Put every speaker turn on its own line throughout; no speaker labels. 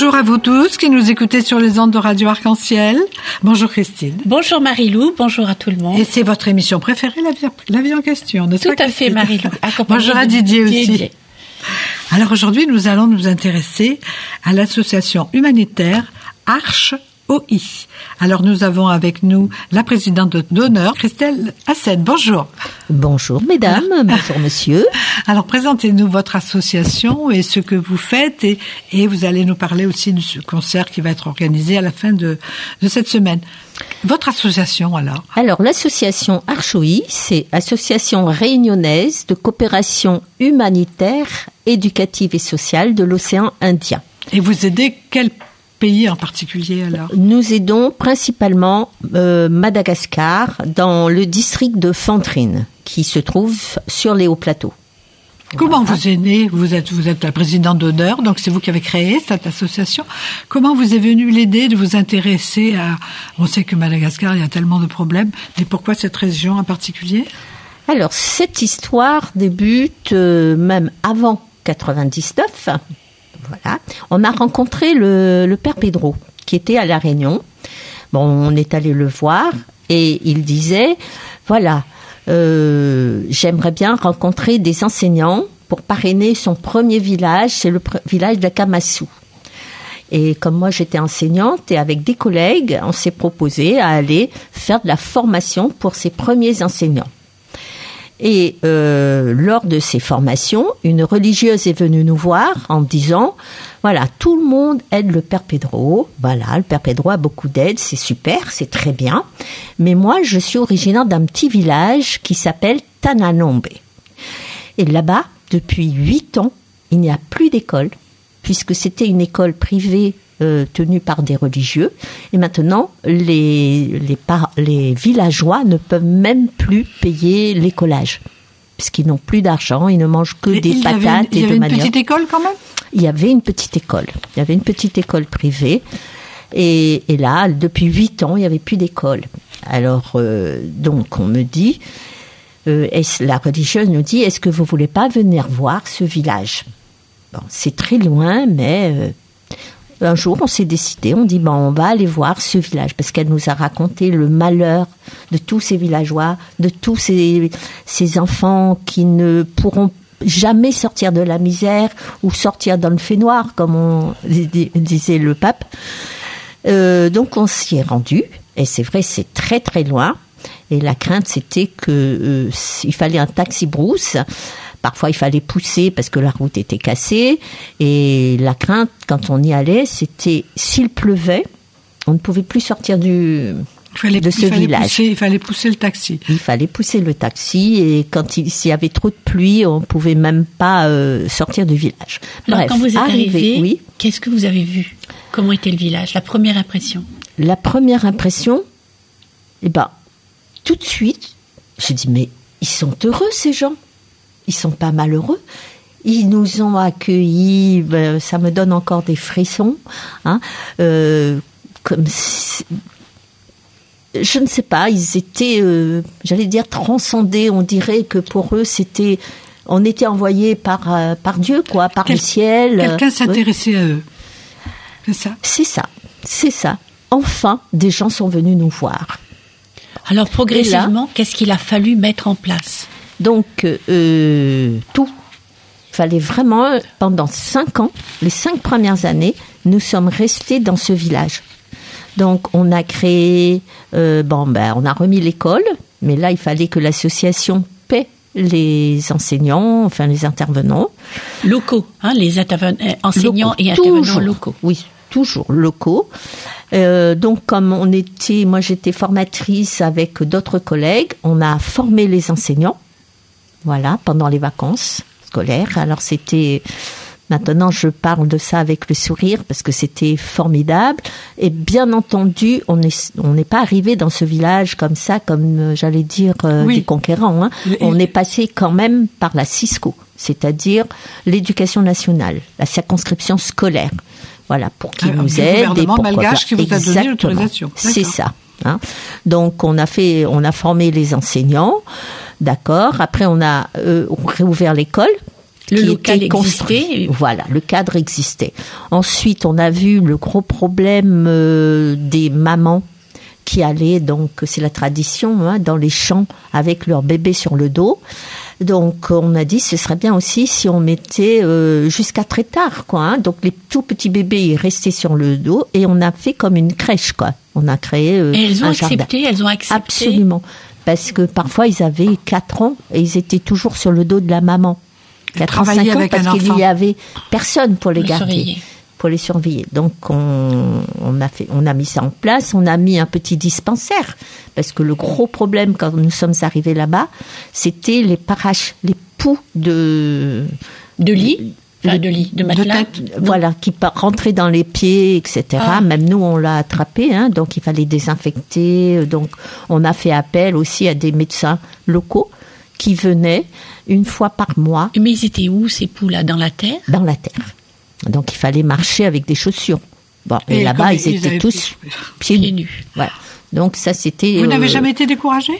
Bonjour à vous tous qui nous écoutez sur les ondes de Radio Arc-en-Ciel. Bonjour Christine.
Bonjour Marie-Lou, bonjour à tout le monde.
Et c'est votre émission préférée, la vie, la vie en question, n'est-ce
Tout
pas
à fait Marie-Lou.
Bonjour à Didier,
Didier
aussi.
Didier.
Alors aujourd'hui, nous allons nous intéresser à l'association humanitaire Arche OI. Alors nous avons avec nous la présidente d'honneur, Christelle Hassen. Bonjour.
Bonjour mesdames, bonjour monsieur.
Alors présentez-nous votre association et ce que vous faites et, et vous allez nous parler aussi de ce concert qui va être organisé à la fin de, de cette semaine. Votre association alors?
Alors l'association Archoï, c'est Association réunionnaise de coopération humanitaire, éducative et sociale de l'océan Indien.
Et vous aidez quel pays en particulier alors
Nous aidons principalement euh, Madagascar dans le district de Fandrine qui se trouve sur les hauts plateaux.
Comment
Voilà.
vous êtes née Vous êtes vous êtes la présidente d'honneur, donc c'est vous qui avez créé cette association. Comment vous est venue l'idée de vous intéresser à On sait que Madagascar il y a tellement de problèmes, mais pourquoi cette région en particulier?
Alors cette histoire débute euh, même avant 99. On a rencontré le, père Pedro qui était à la Réunion. On est allé le voir et il disait voilà, euh, j'aimerais bien rencontrer des enseignants pour parrainer son premier village, c'est le village de Kamasu. Et comme moi j'étais enseignante et avec des collègues, on s'est proposé à aller faire de la formation pour ses premiers enseignants. Et euh, lors de ces formations, une religieuse est venue nous voir en disant, voilà, tout le monde aide le Père Pedro. Voilà, le Père Pedro a beaucoup d'aide, c'est super, c'est très bien. Mais moi, je suis originaire d'un petit village qui s'appelle Tananombe. Et là-bas, depuis huit ans, il n'y a plus d'école, puisque c'était une école privée euh, tenue par des religieux. Et maintenant, les, les, villageois ne peuvent même plus payer l'écolage, puisqu'ils n'ont plus d'argent, ils ne mangent que
Et
des
il y avait une-
patates
Il y
et
avait
de
une
manioc.
petite école quand même?
Il y avait une petite école. Il y avait une petite école privée. Et, et là, depuis huit ans, il n'y avait plus d'école. Alors, euh, donc, on me dit, euh, est-ce- la religieuse nous dit, est-ce que vous voulez pas venir voir ce village? Bon, c'est très loin, mais euh, un jour, on s'est décidé, on dit, bon, on va aller voir ce village, parce qu'elle nous a raconté le malheur de tous ces villageois, de tous ces, enfants qui ne pourront jamais sortir de la misère ou sortir dans le fait noir, comme on di- disait le pape. Euh, donc on s'y est rendu, et c'est vrai, c'est très très loin. Et la crainte, c'était que euh, fallait un taxi brousse. Parfois, il fallait pousser parce que la route était cassée. Et la crainte, quand on y allait, c'était s'il pleuvait, on ne pouvait plus sortir du.
il fallait,
de
il
ce
fallait
village.
Pousser, il fallait pousser le taxi.
Il fallait pousser le taxi et quand il s'il y avait trop de pluie, on pouvait même pas euh, sortir du village.
Alors
Bref,
quand vous êtes arrivé,
oui.
qu'est-ce que vous avez vu? Comment était le village? La première impression?
La première impression, eh ben, tout de suite, j'ai dit mais ils sont heureux ces gens, ils sont pas malheureux. Ils nous ont accueillis, ben, ça me donne encore des frissons, hein, euh, comme si- je ne sais pas, ils étaient, euh, j'allais dire transcendés. On dirait que pour eux c'était, on était envoyés par euh, par Dieu quoi, par
Quel-
le ciel.
Quelqu'un s'intéressait à eux. C'est ça?
c'est ça, c'est ça. Enfin, des gens sont venus nous voir.
Alors progressivement, qu'est-ce qu'il a fallu mettre en place?
Donc, euh, tout. Il fallait vraiment, pendant cinq ans, les cinq premières années, nous sommes restés dans ce village. Donc, on a créé, euh, bon, ben, on a remis l'école, mais là, il fallait que l'association paie les enseignants, enfin les intervenants.
Locaux, hein, les euh, enseignants
Locaux,
et intervenants
toujours,
locaux.
Oui, toujours locaux. Euh, donc, comme on était, moi j'étais formatrice avec d'autres collègues, on a formé les enseignants, voilà, pendant les vacances scolaires. Alors c'était, maintenant je parle de ça avec le sourire parce que c'était formidable. Et bien entendu, on est, on n'est pas arrivé dans ce village comme ça, comme euh, j'allais dire euh,
Oui.
des conquérants. hein.
Et-
On est passé quand même par la Cisco, c'est-à-dire l'éducation nationale, la circonscription scolaire. Voilà, pour qu'ils
Ah,
nous
du
aident. et pour-
malgache qui vous a donné
Exactement.
l'autorisation.
C'est ça. hein. Donc on a fait, on a formé les enseignants, d'accord. Après on a euh, réouvert l'école.
le local existait.
Voilà, le cadre existait. Ensuite, on a vu le gros problème euh, des mamans qui allaient, donc c'est la tradition, hein, dans les champs avec leur bébé sur le dos. Donc on a dit ce serait bien aussi si on mettait euh, jusqu'à très tard quoi. Hein. Donc les tout petits bébés restaient sur le dos et on a fait comme une crèche quoi. On a créé
euh, et elles ont
un
accepté, elles ont accepté.
Absolument. Parce que parfois ils avaient 4 ans et ils étaient toujours sur le dos de la maman.
4 ans, 5 ans
parce qu'il n'y avait personne pour les garder.
Surveiller
pour les surveiller. Donc on, on, a fait, on a mis ça en place, on a mis un petit dispensaire parce que le gros problème quand nous sommes arrivés là-bas, c'était les paraches, les poux de
de lit. Enfin, de lit, de matelas.
voilà, qui rentraient dans les pieds, etc. Ah. Même nous, on l'a attrapé, hein, donc il fallait désinfecter. Donc, on a fait appel aussi à des médecins locaux qui venaient une fois par mois.
Mais ils étaient où ces poux-là? Dans la terre?
Dans la terre. Donc il fallait marcher avec des chaussures. Bon, et, là-bas, ils, étaient tous pieds, nus. Voilà. Donc ça, c'était.
Vous n'avez euh, jamais été découragé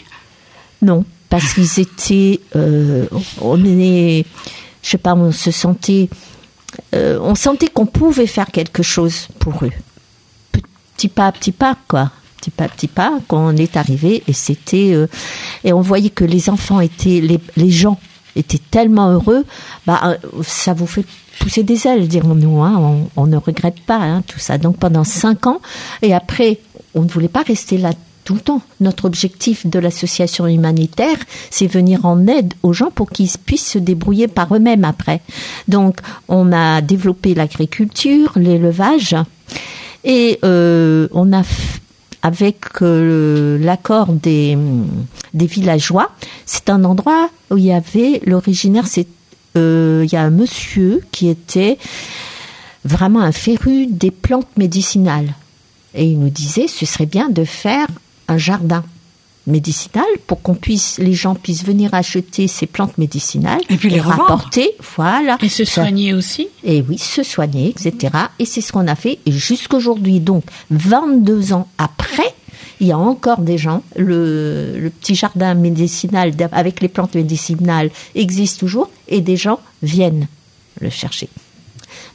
Non, parce qu'ils étaient. Euh, on est, je sais pas, on se sentait, euh, on sentait qu'on pouvait faire quelque chose pour eux. Petit pas petit pas, quoi. Petit pas petit pas, quand on est arrivé, et c'était, et on voyait que les enfants étaient, les, les gens étaient tellement heureux, bah, ça vous fait pousser des ailes, dirons-nous. Hein. On, ne regrette pas hein, tout ça. Donc pendant cinq ans, et après, on ne voulait pas rester là tout le temps. Notre objectif de l'association humanitaire, c'est venir en aide aux gens pour qu'ils puissent se débrouiller par eux-mêmes après. Donc, on a développé l'agriculture, l'élevage, et euh, on a avec euh, l'accord des, des villageois, c'est un endroit où il y avait l'originaire, c'est euh, il y a un monsieur qui était vraiment un féru des plantes médicinales. Et il nous disait, ce serait bien de faire un jardin médicinal pour qu'on puisse, les gens puissent venir acheter ces plantes médicinales
et puis les
rapporter, voilà.
Et se soigner aussi.
Et oui, se soigner, etc. Et c'est ce qu'on a fait. Et jusqu'aujourd'hui, donc 22 ans après, il y a encore des gens. Le, petit jardin médicinal avec les plantes médicinales existe toujours et des gens viennent le chercher.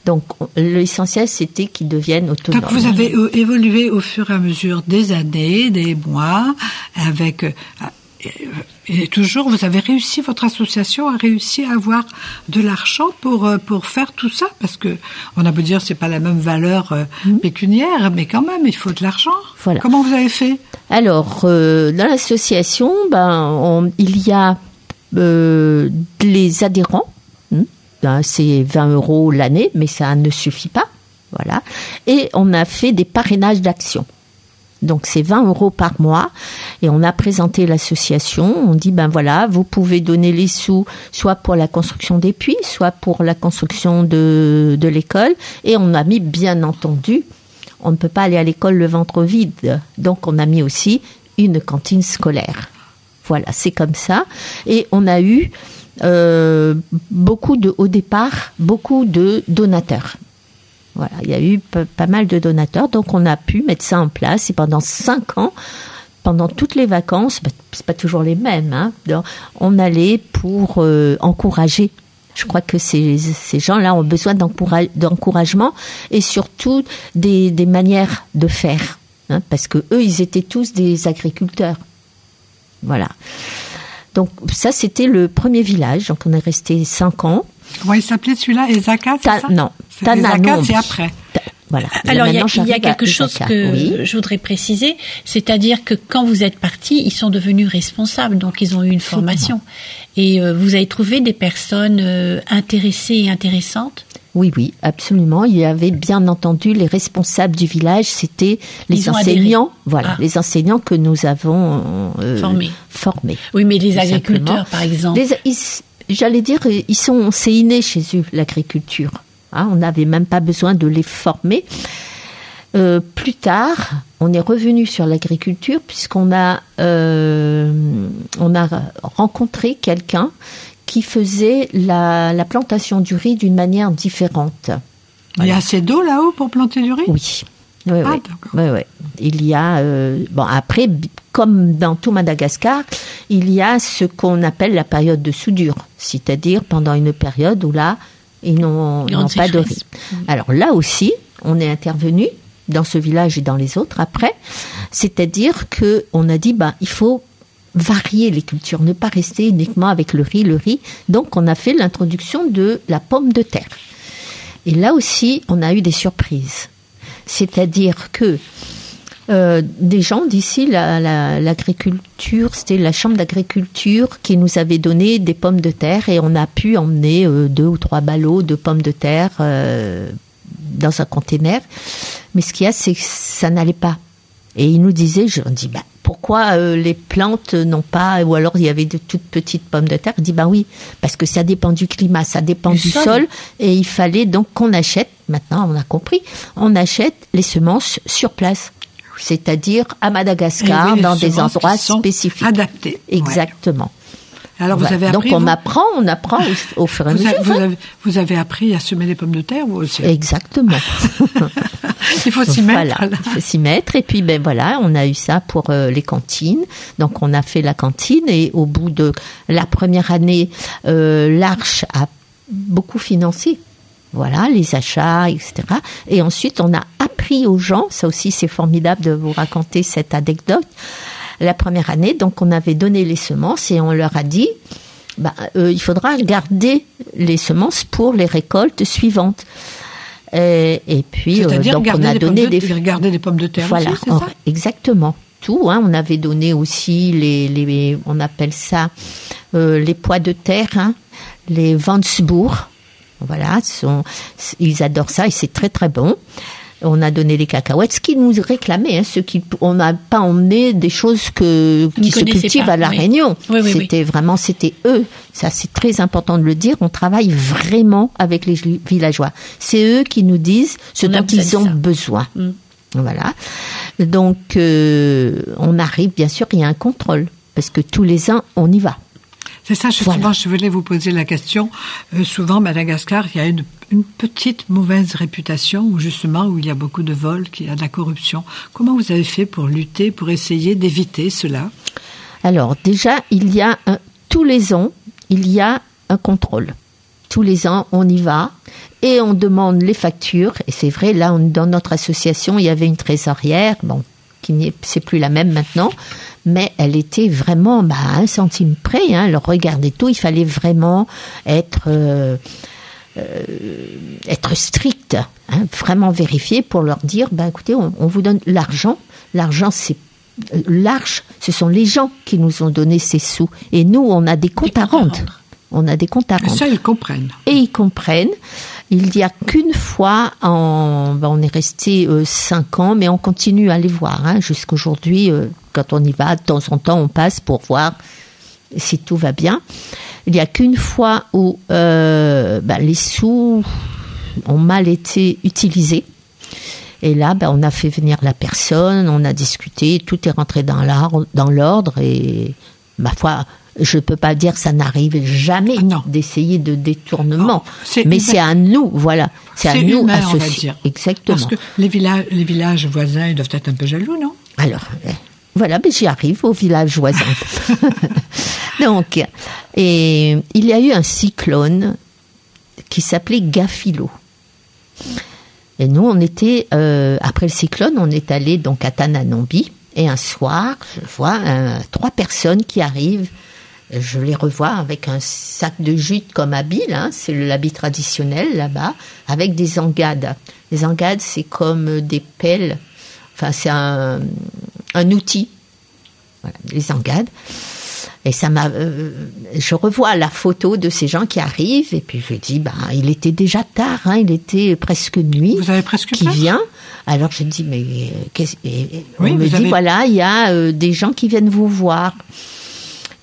Donc l'essentiel, c'était qu'ils deviennent autonomes.
Donc vous avez euh, évolué au fur et à mesure des années, des mois, avec euh, et toujours, vous avez réussi, votre association a réussi à avoir de l'argent pour euh, pour faire tout ça, parce que on a beau dire c'est pas la même valeur euh, mhm. pécuniaire, mais quand même il faut de l'argent. Voilà. Comment vous avez fait?
Alors euh, dans l'association, ben il y a les adhérents, ben, c'est 20 euros l'année, mais ça ne suffit pas, voilà. Et on a fait des parrainages d'action. Donc c'est 20 euros par mois et on a présenté l'association. On dit ben voilà, vous pouvez donner les sous soit pour la construction des puits, soit pour la construction de l'école. Et on a mis bien entendu, on ne peut pas aller à l'école le ventre vide. Donc on a mis aussi une cantine scolaire. Voilà, c'est comme ça. Et on a eu euh, beaucoup de, au départ, beaucoup de donateurs. Voilà, il y a eu pas mal de donateurs, donc on a pu mettre ça en place et pendant cinq ans, pendant toutes les vacances, bah, c'est pas toujours les mêmes, hein, on allait pour euh, encourager. Je crois que ces, ces gens-là ont besoin d'encouragement et surtout des, des, manières de faire, hein, parce que eux, ils étaient tous des agriculteurs. Voilà. Donc ça, c'était le premier village. Donc on est resté cinq ans.
Comment il s'appelait celui-là? Ezaka, c'est ça?
Non,
Ezaka, c'est après.
Voilà.
Alors il y a, quelque chose que je voudrais préciser, c'est-à-dire que quand vous êtes parti, ils sont devenus responsables, donc ils ont eu une formation. Et euh, vous avez trouvé des personnes euh, intéressées et intéressantes
oui, oui, absolument. Il y avait bien entendu les responsables du village, c'était les enseignants, voilà, ah. les enseignants que nous avons euh, formés.
Oui, mais les agriculteurs, par exemple.
J'allais dire, ils sont, c'est inné chez eux l'agriculture. Hein. on n'avait même pas besoin de les former. Euh, plus tard, on est revenu sur l'agriculture puisqu'on a, euh, on a rencontré quelqu'un qui faisait la, plantation du riz d'une manière différente.
Il y a assez d'eau là-haut pour planter du riz?
Oui. Oui, ah, oui. Il y a euh, bon après comme dans tout Madagascar, il y a ce qu'on appelle la période de soudure, c'est-à-dire pendant une période où là, ils n'ont pas de riz. Alors là aussi, on est intervenu dans ce village et dans les autres après, c'est-à-dire que on a dit bah il faut varier les cultures, ne pas rester uniquement avec le riz, le riz. Donc on a fait l'introduction de la pomme de terre. Et là aussi, on a eu des surprises. C'est-à-dire que euh, des gens d'ici, l'agriculture, c'était la chambre d'agriculture qui nous avait donné des pommes de terre et on a pu emmener euh, deux ou trois ballots de pommes de terre euh, dans un conteneur. Mais ce qu'il y a, c'est que ça n'allait pas. Et ils nous disaient, je dis, bah, pourquoi les plantes n'ont pas, ou alors il y avait de toutes petites pommes de terre? Je dis, bah oui, parce que ça dépend du climat, ça dépend du, sol. et il fallait donc qu'on achète, maintenant on a compris, on achète les semences sur place c'est-à-dire à Madagascar, dans des endroits spécifiques.
Adaptés.
Exactement.
Alors vous avez appris,
Donc on apprend, on apprend au, fur et à mesure.
Vous avez, appris à semer des pommes de terre vous aussi
Exactement.
il faut s'y mettre.
il faut s'y mettre. Et puis ben voilà, on a eu ça pour euh, les cantines. Donc on a fait la cantine et au bout de la première année, euh, l'Arche a beaucoup financé voilà, les achats, etc. Et ensuite, on a appris aux gens, ça aussi c'est formidable de vous raconter cette anecdote, la première année, donc on avait donné les semences et on leur a dit, bah, euh, il faudra garder les semences pour les récoltes suivantes. Et, puis,
euh, donc on a donné des... Des pommes de terre
voilà,
aussi, ça?
exactement. Tout, hein, on avait donné aussi les, les on appelle ça euh, les pois de terre, hein, les Vansbourg, voilà, sont, ils adorent ça et c'est très très bon. On a donné les cacahuètes, ce qu'ils nous réclamaient, hein, ce qui, on n'a pas emmené des choses que, qui se cultivent à la Réunion. c'était vraiment, c'était eux. Ça, c'est très important de le dire. On travaille vraiment avec les villageois. C'est eux qui nous disent ce dont ils ont besoin. Mm. Voilà. Donc, euh, on arrive, bien sûr, il y a un contrôle parce que tous les ans, on y va.
C'est ça, justement, je voulais vous poser la question. Euh, souvent, Madagascar, il y a une, petite mauvaise réputation, où justement, où il y a beaucoup de vols, qu'il y a de la corruption. Comment vous avez fait pour lutter, pour essayer d'éviter cela?
Alors, déjà, il y a tous les ans, il y a un contrôle. Tous les ans, on y va et on demande les factures. Et c'est vrai, là, dans notre association, il y avait une trésorière, bon, qui n'est c'est plus la même maintenant, mais elle était vraiment bah, à un centime près. Hein, elle regardait tout. Il fallait vraiment être euh, euh, être strict, hein, vraiment vérifier pour leur dire, bah, écoutez, on, vous donne l'argent. L'argent, c'est euh, l'arche, ce sont les gens qui nous ont donné ces sous. Et nous, on a des comptes, à rendre. On a des comptes à rendre.
ça, ils comprennent.
Et ils comprennent. Il n'y a qu'une fois, en, ben, on est resté euh, cinq ans, mais on continue à les voir. Hein, Jusqu'aujourd'hui, euh, quand on y va, de temps en temps, on passe pour voir si tout va bien. Il n'y a qu'une fois où euh, ben, les sous ont mal été utilisés. Et là, ben, on a fait venir la personne, on a discuté, tout est rentré dans l'ordre et ma foi, je ne peux pas dire que ça n'arrive jamais ah d'essayer de détournement, mais c'est à nous, voilà, c'est à nous
humain, on va dire.
Exactement.
Parce que les villages, les villages voisins, ils doivent être un peu jaloux, non?
Alors, eh, voilà, mais j'y arrive au village voisin. Donc, et il y a eu un cyclone qui s'appelait Gafilo. Et nous, on était euh, après le cyclone, on est allé donc à Tananambi. Et un soir, je vois trois personnes qui arrivent je les revois avec un sac de jute comme habit, hein, c'est l'habit traditionnel là-bas, avec des engades. Les engades, c'est comme des pelles, enfin c'est un, outil. Voilà, les engades. Et ça m'a, euh, je revois la photo de ces gens qui arrivent et puis je dis, bah, il était déjà tard, hein, il était presque nuit.
Vous avez presque
qui vient. Alors je dis, mais qu'est-ce On me dit, voilà, il y a euh, des gens qui viennent vous voir.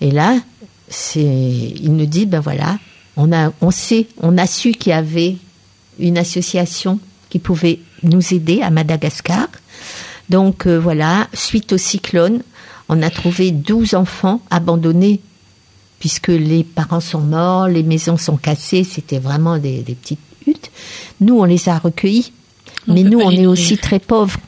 Et là, c'est, il nous dit, ben voilà, on a, on sait, on a su qu'il y avait une association qui pouvait nous aider à Madagascar. Donc euh, voilà, suite au cyclone, on a trouvé 12 enfants abandonnés puisque les parents sont morts, les maisons sont cassées, c'était vraiment des, petites huttes. Nous, on les a recueillis, mais nous, on est aussi très pauvres.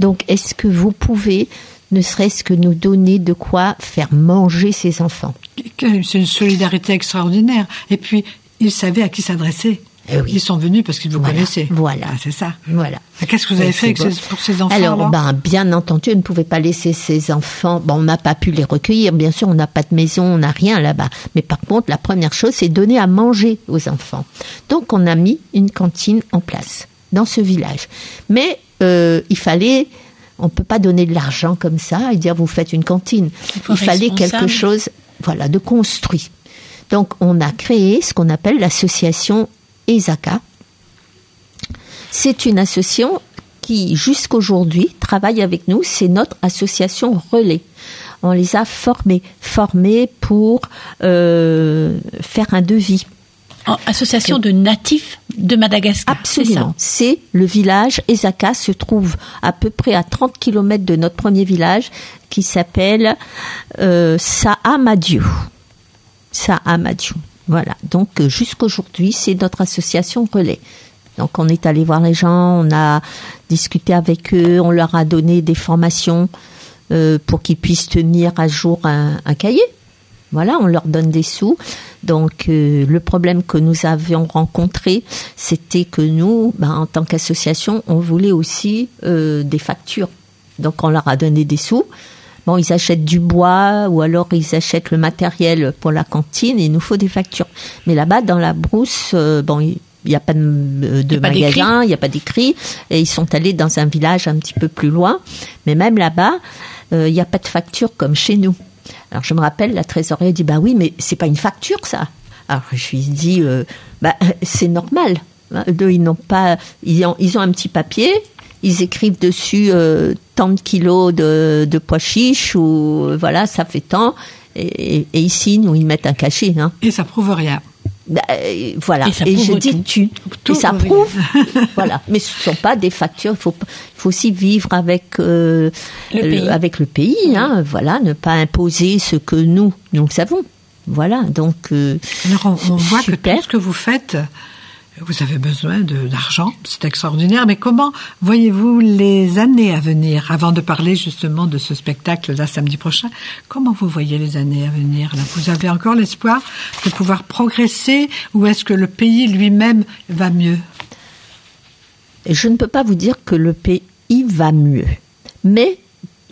Donc, est-ce que vous pouvez ne serait-ce que nous donner de quoi faire manger ses enfants.
C'est une solidarité extraordinaire. Et puis, ils savaient à qui s'adresser. Eh ils sont venus parce qu'ils vous connaissaient.
Voilà.
Ah, c'est ça.
Voilà.
Qu'est-ce que vous avez fait pour ces enfants
Alors, ben, bien entendu, on ne pouvait pas laisser ces enfants. Bon, on n'a pas pu les recueillir. Bien sûr, on n'a pas de maison, on n'a rien là-bas. Mais par contre, la première chose, c'est donner à manger aux enfants. Donc, on a mis une cantine en place dans ce village. Mais euh, il fallait on peut pas donner de l'argent comme ça et dire vous faites une cantine. Il fallait quelque chose, voilà, de construit. Donc, on a créé ce qu'on appelle l'association ESACA. C'est une association qui, jusqu'aujourd'hui, travaille avec nous. C'est notre association relais. On les a formés, formés pour euh, faire un devis.
Association de natifs de Madagascar.
Absolument. C'est le village. Ezaka se trouve à peu près à 30 km de notre premier village qui s'appelle euh, Saamadiou. Saamadiou. Voilà. Donc jusqu'aujourd'hui, c'est notre association relais. Donc on est allé voir les gens, on a discuté avec eux, on leur a donné des formations euh, pour qu'ils puissent tenir à jour un, cahier. Voilà, on leur donne des sous. Donc euh, le problème que nous avions rencontré, c'était que nous, ben, en tant qu'association, on voulait aussi des factures. Donc on leur a donné des sous. Bon, ils achètent du bois ou alors ils achètent le matériel pour la cantine et il nous faut des factures. Mais là-bas, dans la brousse, euh, bon, il n'y a pas de, euh, magasin, il n'y a pas d'écrit. Et ils sont allés dans un village un petit peu plus loin. Mais même là-bas, euh, il n'y a pas de facture comme chez nous. Alors je me rappelle, la trésorière dit, bah oui, mais c'est pas une facture ça. Alors je lui dis, bah c'est normal. Hein, ils n'ont pas, ils ont, ils ont un petit papier, ils écrivent dessus euh, tant de kilos de, de pois chiches ou voilà, ça fait tant. Et, et, ici, nous, ils mettent un cachet. Hein.
Et ça prouve rien.
Bah, euh, voilà. Et, je dis tu. et ça prouve. voilà. Mais ce ne sont pas des factures. Il faut, faut aussi vivre avec, euh, le, avec le pays. Hein, voilà. Ne pas imposer ce que nous, nous savons. Voilà. Donc.
Alors, on, voit que tout ce que vous faites vous avez besoin d'argent, c'est extraordinaire, mais comment voyez-vous les années à venir, avant de parler justement de ce spectacle là samedi prochain, comment vous voyez les années à venir Vous avez encore l'espoir de pouvoir progresser ou est-ce que le pays lui-même va mieux?
Je ne peux pas vous dire que le pays va mieux, mais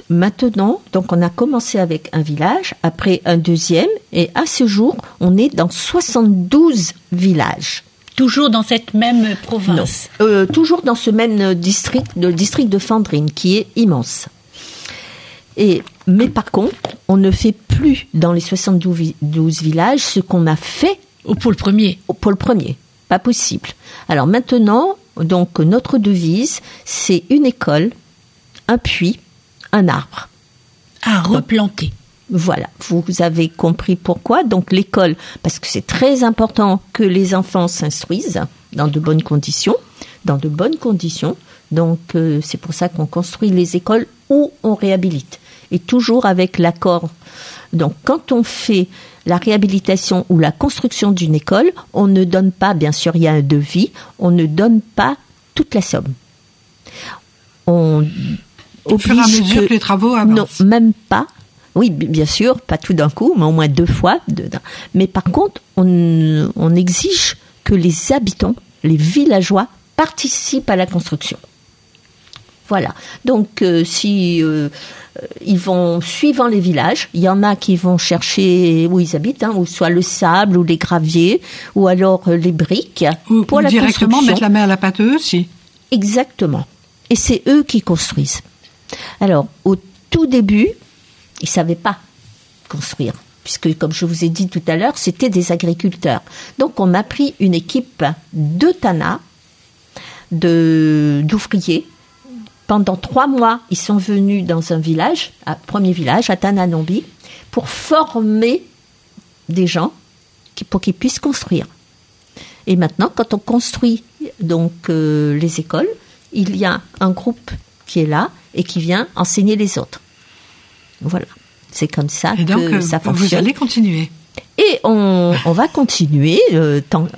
maintenant, donc on a commencé avec un village, après un deuxième, et à ce jour, on est dans 72 villages.
Toujours dans cette même province
euh, toujours dans ce même district, le district de Fandrine, qui est immense. Et, mais par contre, on ne fait plus dans les 72 villages ce qu'on a fait
au pôle premier.
Au pôle premier. Pas possible. Alors maintenant, donc notre devise, c'est une école, un puits, un arbre.
À replanter.
Voilà, vous avez compris pourquoi. Donc l'école, parce que c'est très important que les enfants s'instruisent dans de bonnes conditions, dans de bonnes conditions. Donc euh, c'est pour ça qu'on construit les écoles où on réhabilite. Et toujours avec l'accord. Donc quand on fait la réhabilitation ou la construction d'une école, on ne donne pas, bien sûr il y a un devis, on ne donne pas toute la somme.
On au fur et à mesure que les travaux avancent.
Non, même pas. Oui, bien sûr, pas tout d'un coup, mais au moins deux fois. Mais par contre, on, exige que les habitants, les villageois, participent à la construction. Voilà. Donc, euh, si euh, ils vont suivant les villages, il y en a qui vont chercher où ils habitent, hein, ou soit le sable ou les graviers, ou alors euh, les briques
ou, pour la directement mettre la main à la pâte eux aussi.
Exactement. Et c'est eux qui construisent. Alors, au tout début, ils ne savaient pas construire, puisque comme je vous ai dit tout à l'heure, c'était des agriculteurs. Donc on a pris une équipe de Tana, d'ouvriers. Pendant trois mois, ils sont venus dans un village, premier village, à Tananombi, pour former des gens pour qu'ils puissent construire. Et maintenant, quand on construit donc euh, les écoles, il y a un groupe qui est là et qui vient enseigner les autres. Voilà. C'est comme ça que euh, ça fonctionne.
Vous allez continuer.
Et on, va continuer. Euh, tant,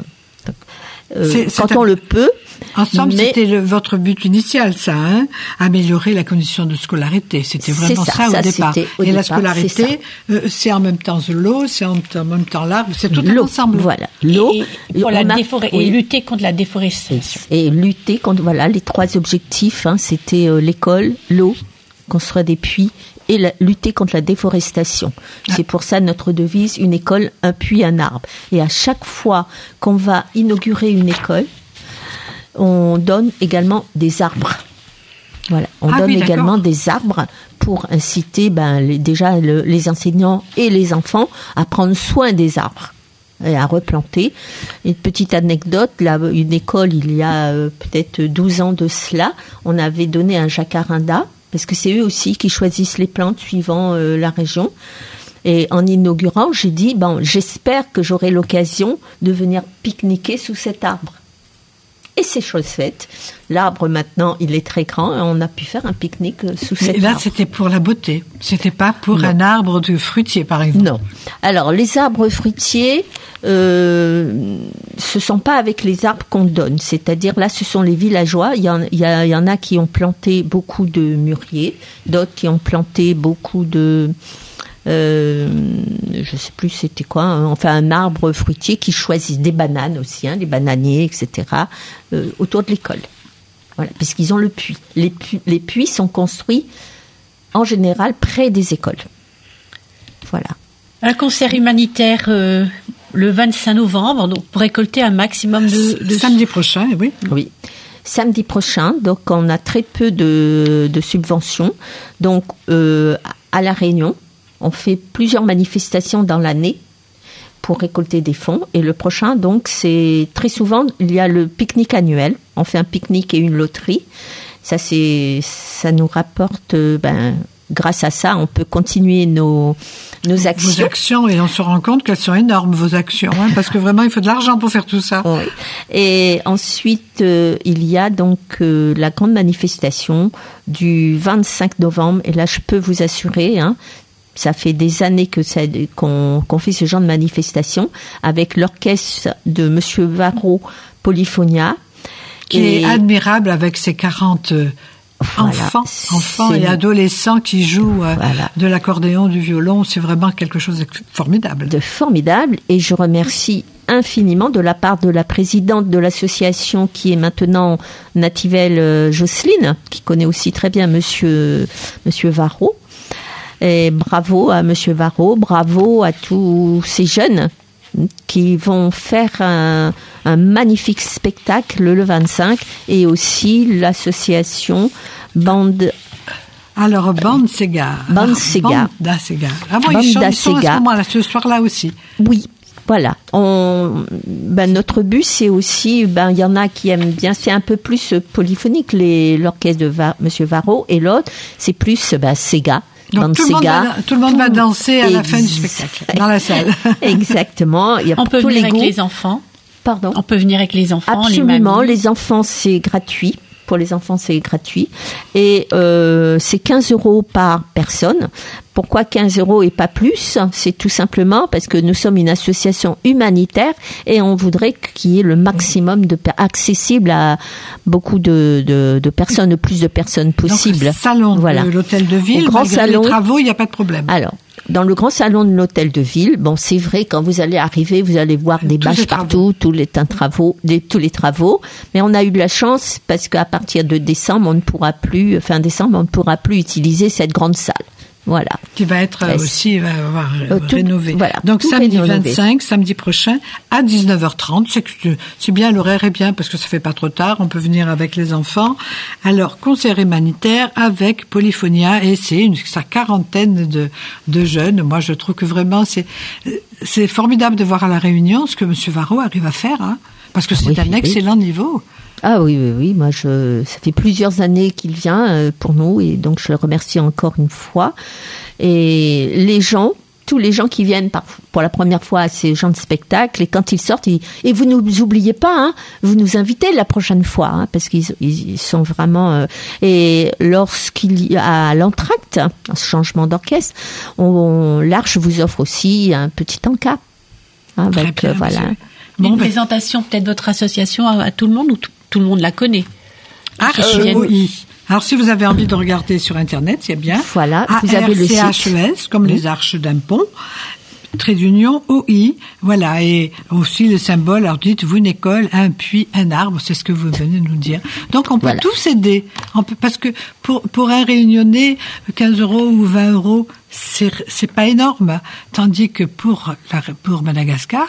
quand on le peut.
Ensemble, c'était votre but initial, ça, hein améliorer la condition de scolarité. C'était vraiment ça, au départ. Et la scolarité, c'est en même temps l'eau, c'est en même temps l'arbre, c'est tout ensemble.
Voilà, l'eau.
Et, et, lutter contre la déforestation.
Et, lutter contre, voilà, les trois objectifs, hein, c'était l'école, l'eau, construire des puits et lutter contre la déforestation. C'est pour ça notre devise une école, un puits, un arbre. Et à chaque fois qu'on va inaugurer une école, on donne également des arbres. Voilà, on ah donne également des arbres pour inciter ben, déjà les enseignants et les enfants à prendre soin des arbres et à replanter. Une petite anecdote, là, une école, il y a euh, peut-être 12 ans de cela, on avait donné un jacaranda parce que c'est eux aussi qui choisissent les plantes suivant euh, la région. Et en inaugurant, j'ai dit, bon, j'espère que j'aurai l'occasion de venir pique-niquer sous cet arbre. Et c'est chose faite. L'arbre maintenant, il est très grand et on a pu faire un pique-nique euh, sous cet
arbre.
Et
là, c'était pour la beauté. C'était pas pour un arbre de fruitier, par exemple.
Non. Alors, les arbres fruitiers, euh, ce sont pas avec les arbres qu'on donne. C'est-à-dire, là, ce sont les villageois. Il y, en, il y, en a qui ont planté beaucoup de mûriers, d'autres qui ont planté beaucoup de euh, je sais plus c'était quoi, hein, enfin un arbre fruitier qui choisit des bananes aussi, hein, des bananiers, etc. Euh, autour de l'école. Voilà, puisqu'ils ont le puits. Les, puits. les puits sont construits en général près des écoles. Voilà.
Un concert humanitaire euh, le 25 novembre, donc pour récolter un maximum de,
Samedi prochain, oui.
Oui. Samedi prochain, donc on a très peu de, de subventions. Donc à La Réunion, on fait plusieurs manifestations dans l'année pour récolter des fonds. Et le prochain, donc, c'est très souvent, il y a le pique-nique annuel. On fait un pique-nique et une loterie. Ça, c'est, ça nous rapporte, ben, grâce à ça, on peut continuer nos, nos actions.
Vos actions, et on se rend compte qu'elles sont énormes, vos actions, hein, parce que vraiment, il faut de l'argent pour faire tout ça.
Et ensuite, euh, il y a donc euh, la grande manifestation du 25 novembre, et là, je peux vous assurer, hein, ça fait des années que qu'on fait ce genre de manifestation avec l'orchestre de Monsieur Varro Polyphonia.
Qui est admirable avec ses 40 euh, enfants, enfants et adolescents qui jouent euh, de l'accordéon, du violon. C'est vraiment quelque chose de formidable.
De formidable. Et je remercie infiniment de la part de la présidente de l'association qui est maintenant Nativelle euh, Jocelyne, qui connaît aussi très bien Monsieur, Monsieur Varro et bravo à Monsieur Varro, bravo à tous ces jeunes qui vont faire un, magnifique spectacle le 25 et aussi l'association Bande
alors, Bande Sega.
Bande Sega.
Bande Sega. Ah bon, ils chantent, à ce moment-là, ce soir-là aussi.
Oui, voilà. On, ben, notre but, c'est aussi, ben, il y en a qui aiment bien, c'est un peu plus polyphonique, l'orchestre de Monsieur Varro, et l'autre, c'est plus ben, Sega.
Donc tout, le monde va, tout le monde va danser à la fin du spectacle, dans la salle.
Exactement.
Il y a On peut venir avec les enfants.
Pardon.
On peut venir avec les enfants.
Absolument. Les, enfants, c'est gratuit. Pour les enfants, c'est gratuit. Et euh, c'est 15 euros par personne. Pourquoi 15 euros et pas plus? C'est tout simplement parce que nous sommes une association humanitaire et on voudrait qu'il y ait le maximum de accessible à beaucoup de, de, de personnes, le plus de personnes possible. Donc,
salon voilà. de l'hôtel de ville, grand salon, les travaux, il n'y a pas de problème.
Alors, dans le grand salon de l'hôtel de ville, bon, c'est vrai, quand vous allez arriver, vous allez voir des bâches partout, tous les travaux, tous les travaux. Mais on a eu de la chance parce qu'à partir de décembre, on ne pourra plus, fin décembre, on ne pourra plus utiliser cette grande salle. Voilà.
Qui va être aussi va avoir euh, rénové. Voilà, Donc samedi 25, samedi prochain à 19h30. C'est bien l'horaire est bien parce que ça fait pas trop tard. On peut venir avec les enfants. Alors concert humanitaire avec Polyphonia et c'est une sa quarantaine de, de jeunes. Moi je trouve que vraiment c'est c'est formidable de voir à la réunion ce que Monsieur Varro arrive à faire. Hein, parce que c'est un excellent niveau.
Ah oui, oui, oui. Moi, je, ça fait plusieurs années qu'il vient euh, pour nous et donc je le remercie encore une fois. Et les gens, tous les gens qui viennent pour la première fois à ces gens de spectacle, et quand ils sortent, et vous ne nous oubliez pas, hein, vous nous invitez la prochaine fois, hein, parce qu'ils sont vraiment. Euh, et lorsqu'il y a l'entracte, un changement d'orchestre, on, l'Arche vous offre aussi un petit encas.
Hein, avec, euh, voilà.
Une ben- présentation peut-être votre association à, tout le monde ou tout, le monde la connaît
Arche OI. Alors si vous avez envie de regarder sur internet, c'est bien.
Voilà, vous avez le site.
comme les arches d'un pont trait d'union OI, voilà, et aussi le symbole, alors dites-vous une école, un puits, un arbre, c'est ce que vous venez de nous dire. Donc on peut tous aider, on peut, parce que pour, pour un réunionnais, 15 euros ou 20 euros, c'est, pas énorme, tandis que pour, pour Madagascar,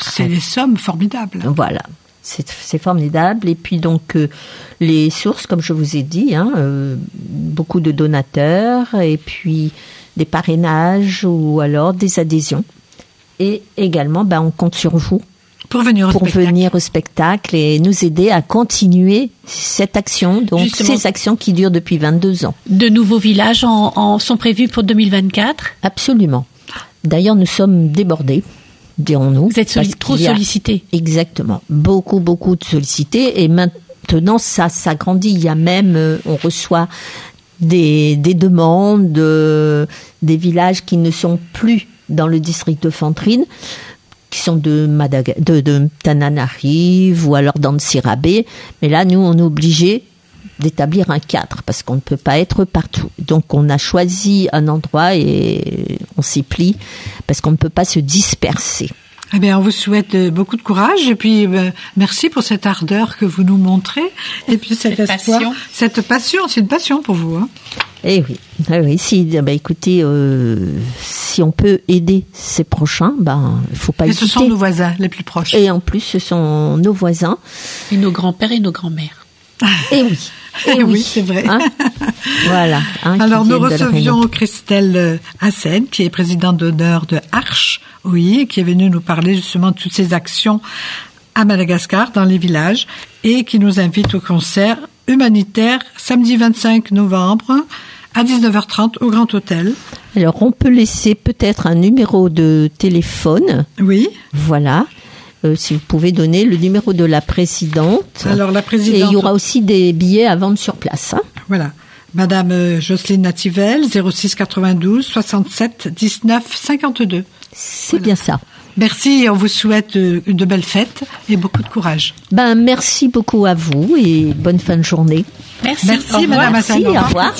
c'est, des sommes formidables.
Voilà. C'est, formidable. Et puis donc euh, les sources, comme je vous ai dit, hein, euh, beaucoup de donateurs et puis des parrainages ou alors des adhésions. Et également, ben, on compte sur vous
pour venir au
pour
spectacle.
venir au spectacle et nous aider à continuer cette action, donc ces actions qui durent depuis 22 ans.
De nouveaux villages en, sont prévus pour 2024
Absolument. D'ailleurs, nous sommes débordés, dirons-nous.
Vous êtes trop sollicités.
Exactement. Beaucoup, beaucoup de sollicités. Et maintenant, ça s'agrandit. Il y a même, euh, on reçoit des, demandes, des villages qui ne sont plus dans le district de Fantrine, qui sont de, de, de Tananarive ou alors d'Ansirabé. Mais là, nous, on est obligé d'établir un cadre parce qu'on ne peut pas être partout. Donc on a choisi un endroit et on s'y plie parce qu'on ne peut pas se disperser.
Eh bien, on vous souhaite euh, beaucoup de courage et puis euh, merci pour cette ardeur que vous nous montrez et puis cette, passion. Cette passion, c'est une passion pour vous. Hein
eh oui, eh oui. Si, eh ben, écoutez, euh, si on peut aider ses prochains, ben, il faut pas.
Et ce sont nos voisins les plus proches.
Et en plus, ce sont nos voisins.
Et nos grands-pères et nos grands-mères.
Eh oui.
Eh oui, c'est vrai. Hein
voilà.
Hein, Alors nous recevions Christelle Hassen, qui est présidente d'honneur de Arche, oui, qui est venue nous parler justement de toutes ces actions à Madagascar, dans les villages, et qui nous invite au concert humanitaire samedi 25 novembre à 19h30 au Grand Hôtel.
Alors on peut laisser peut-être un numéro de téléphone.
Oui.
Voilà. Euh, si vous pouvez donner le numéro de la présidente.
Alors la présidente.
Et il y aura aussi des billets à vendre sur place. Hein.
Voilà. Madame euh, Jocelyne Nativel, 06 92 67 19 52.
C'est bien ça.
Merci et on vous souhaite euh, de belles fêtes et beaucoup de courage.
Ben, merci beaucoup à vous et bonne fin de journée.
Merci, merci Madame
Merci, au revoir.